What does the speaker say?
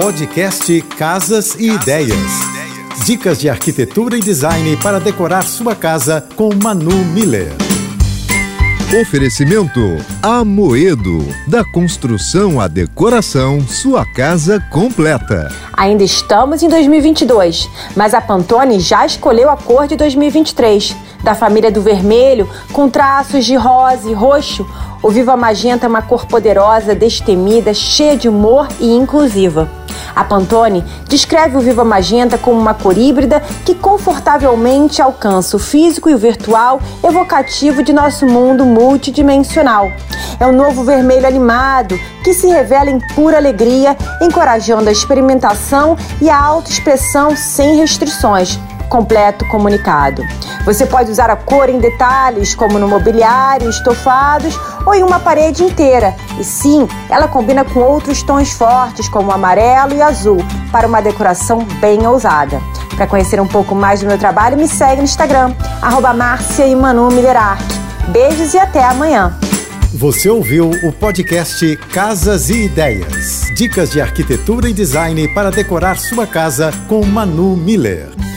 Podcast Casas e Ideias. Dicas de arquitetura e design para decorar sua casa com Manu Miller. Oferecimento Amoedo. Da construção à decoração, sua casa completa. Ainda estamos em 2022, mas a Pantone já escolheu a cor de 2023. Da família do vermelho, com traços de rosa e roxo, o Viva Magenta é uma cor poderosa, destemida, cheia de humor e inclusiva. A Pantone descreve o Viva Magenta como uma cor híbrida que confortavelmente alcança o físico e o virtual, evocativo de nosso mundo multidimensional. É um novo vermelho animado que se revela em pura alegria, encorajando a experimentação e a autoexpressão sem restrições completo comunicado. Você pode usar a cor em detalhes, como no mobiliário, estofados ou em uma parede inteira. E sim, ela combina com outros tons fortes, como amarelo e azul, para uma decoração bem ousada. Para conhecer um pouco mais do meu trabalho, me segue no Instagram, arroba Beijos e até amanhã! Você ouviu o podcast Casas e Ideias. Dicas de arquitetura e design para decorar sua casa com Manu Miller.